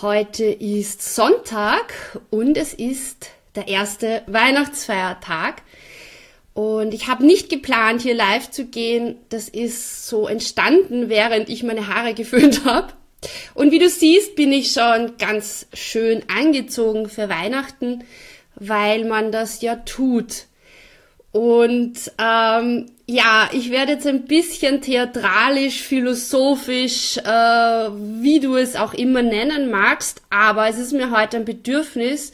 Heute ist Sonntag und es ist der erste Weihnachtsfeiertag. Und ich habe nicht geplant, hier live zu gehen. Das ist so entstanden, während ich meine Haare geföhnt habe. Und wie du siehst, bin ich schon ganz schön angezogen für Weihnachten, weil man das ja tut. Und ähm, ja, ich werde jetzt ein bisschen theatralisch, philosophisch, äh, wie du es auch immer nennen magst, aber es ist mir heute ein Bedürfnis,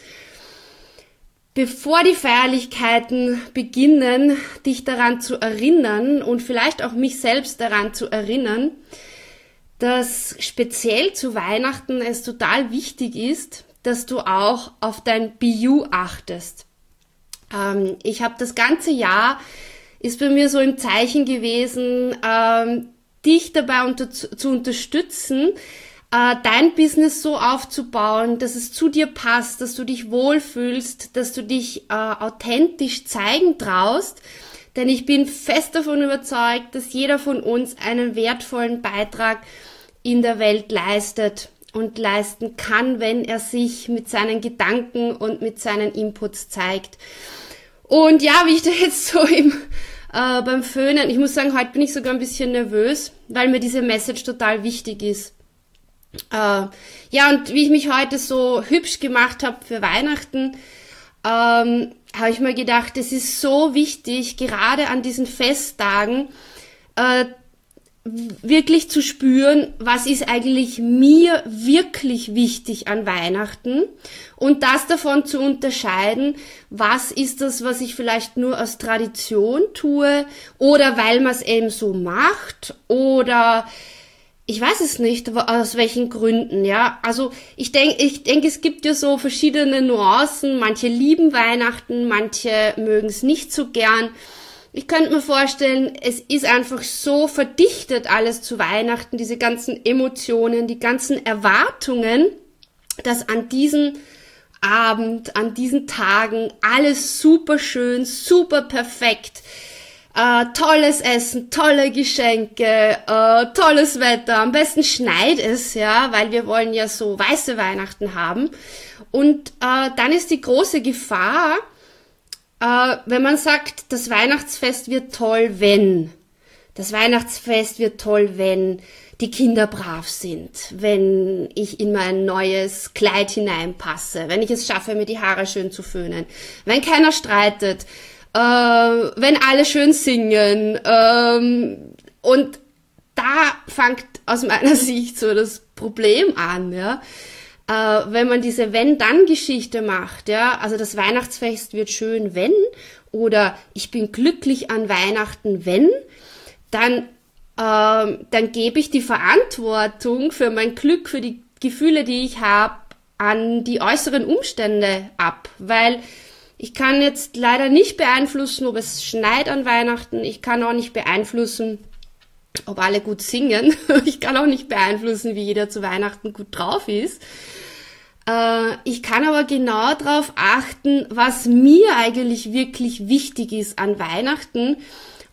bevor die Feierlichkeiten beginnen, dich daran zu erinnern und vielleicht auch mich selbst daran zu erinnern, dass speziell zu Weihnachten es total wichtig ist, dass du auch auf dein BU achtest. Ähm, ich habe das ganze Jahr, ist bei mir so im Zeichen gewesen, ähm, dich dabei unter, zu unterstützen, äh, dein Business so aufzubauen, dass es zu dir passt, dass du dich wohlfühlst, dass du dich äh, authentisch zeigen traust. Denn ich bin fest davon überzeugt, dass jeder von uns einen wertvollen Beitrag in der Welt leistet und leisten kann, wenn er sich mit seinen Gedanken und mit seinen Inputs zeigt. Und ja, wie ich da jetzt so im, äh, beim Föhnen, ich muss sagen, heute bin ich sogar ein bisschen nervös, weil mir diese Message total wichtig ist. Äh, ja, und wie ich mich heute so hübsch gemacht habe für Weihnachten, ähm, habe ich mir gedacht, es ist so wichtig, gerade an diesen Festtagen, äh, wirklich zu spüren, was ist eigentlich mir wirklich wichtig an Weihnachten und das davon zu unterscheiden, was ist das, was ich vielleicht nur aus Tradition tue oder weil man es eben so macht oder ich weiß es nicht, aus welchen Gründen, ja. Also ich denke, ich denke, es gibt ja so verschiedene Nuancen. Manche lieben Weihnachten, manche mögen es nicht so gern. Ich könnte mir vorstellen, es ist einfach so verdichtet alles zu Weihnachten, diese ganzen Emotionen, die ganzen Erwartungen, dass an diesen Abend, an diesen Tagen alles super schön, super perfekt, äh, tolles Essen, tolle Geschenke, äh, tolles Wetter, am besten schneit es, ja, weil wir wollen ja so weiße Weihnachten haben. Und äh, dann ist die große Gefahr, äh, wenn man sagt, das Weihnachtsfest wird toll, wenn. Das Weihnachtsfest wird toll, wenn die Kinder brav sind, wenn ich in mein neues Kleid hineinpasse, wenn ich es schaffe, mir die Haare schön zu föhnen, wenn keiner streitet, äh, wenn alle schön singen. Ähm, und da fängt aus meiner Sicht so das Problem an, ja äh, wenn man diese Wenn-Dann-Geschichte macht, ja, also das Weihnachtsfest wird schön, wenn, oder ich bin glücklich an Weihnachten, wenn, dann, äh, dann gebe ich die Verantwortung für mein Glück, für die Gefühle, die ich habe, an die äußeren Umstände ab, weil ich kann jetzt leider nicht beeinflussen, ob es schneit an Weihnachten. Ich kann auch nicht beeinflussen, ob alle gut singen. Ich kann auch nicht beeinflussen, wie jeder zu Weihnachten gut drauf ist. Äh, ich kann aber genau darauf achten, was mir eigentlich wirklich wichtig ist an Weihnachten.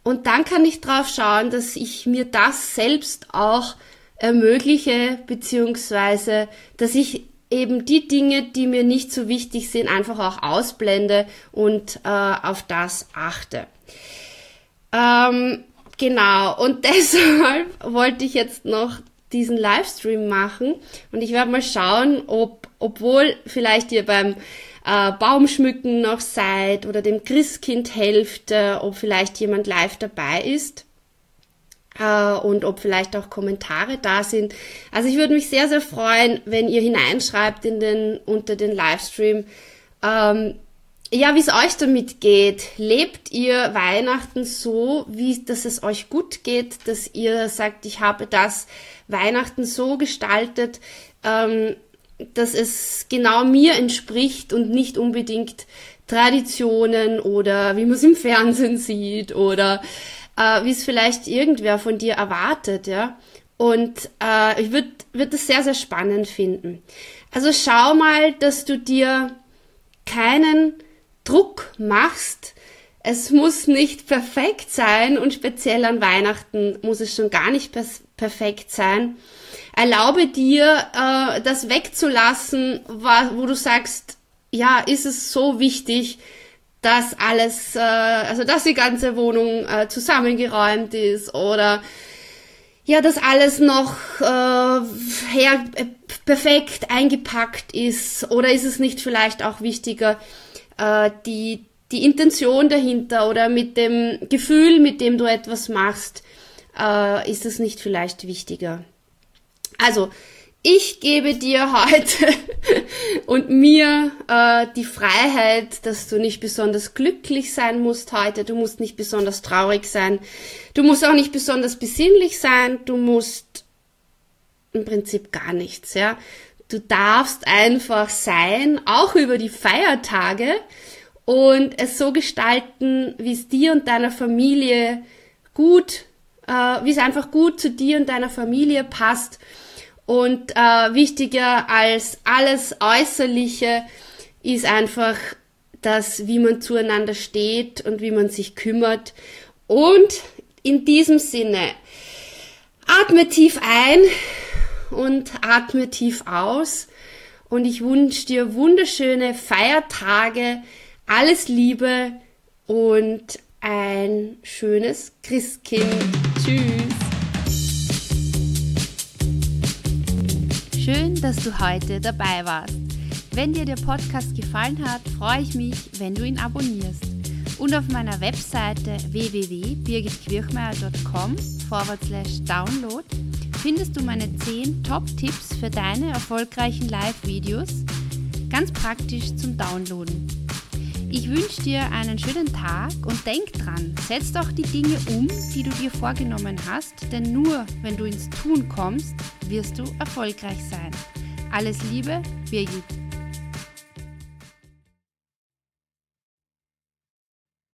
Und dann kann ich darauf schauen, dass ich mir das selbst auch ermögliche, beziehungsweise dass ich eben die Dinge, die mir nicht so wichtig sind, einfach auch ausblende und äh, auf das achte. Ähm, Genau, und deshalb wollte ich jetzt noch diesen Livestream machen. Und ich werde mal schauen, ob, obwohl vielleicht ihr beim äh, Baumschmücken noch seid oder dem Christkind helft, äh, ob vielleicht jemand live dabei ist. Äh, und ob vielleicht auch Kommentare da sind. Also ich würde mich sehr, sehr freuen, wenn ihr hineinschreibt in den, unter den Livestream, ähm, ja, wie es euch damit geht. Lebt ihr Weihnachten so, wie dass es euch gut geht, dass ihr sagt, ich habe das Weihnachten so gestaltet, ähm, dass es genau mir entspricht und nicht unbedingt Traditionen oder wie man es im Fernsehen sieht oder äh, wie es vielleicht irgendwer von dir erwartet, ja. Und äh, ich würde würd das sehr, sehr spannend finden. Also schau mal, dass du dir keinen Druck machst. Es muss nicht perfekt sein und speziell an Weihnachten muss es schon gar nicht perfekt sein. Erlaube dir, äh, das wegzulassen, wo du sagst, ja, ist es so wichtig, dass alles, äh, also dass die ganze Wohnung äh, zusammengeräumt ist oder ja, dass alles noch äh, her, äh, perfekt eingepackt ist oder ist es nicht vielleicht auch wichtiger, äh, die, die Intention dahinter oder mit dem Gefühl, mit dem du etwas machst, äh, ist es nicht vielleicht wichtiger. Also, ich gebe dir heute und mir äh, die Freiheit, dass du nicht besonders glücklich sein musst heute, du musst nicht besonders traurig sein, du musst auch nicht besonders besinnlich sein, du musst im Prinzip gar nichts, ja. Du darfst einfach sein, auch über die Feiertage und es so gestalten, wie es dir und deiner Familie gut, äh, wie es einfach gut zu dir und deiner Familie passt und äh, wichtiger als alles Äußerliche ist einfach das, wie man zueinander steht und wie man sich kümmert. Und in diesem Sinne, atme tief ein und atme tief aus. Und ich wünsche dir wunderschöne Feiertage, alles Liebe und ein schönes Christkind. Tschüss. Schön, dass du heute dabei warst. Wenn dir der Podcast gefallen hat, freue ich mich, wenn du ihn abonnierst. Und auf meiner Webseite www.birgitquirchmeier.com download findest du meine 10 Top-Tipps für deine erfolgreichen Live-Videos, ganz praktisch zum Downloaden. Ich wünsche dir einen schönen Tag und denk dran, setz doch die Dinge um, die du dir vorgenommen hast, denn nur wenn du ins Tun kommst, wirst du erfolgreich sein. Alles Liebe, Birgit.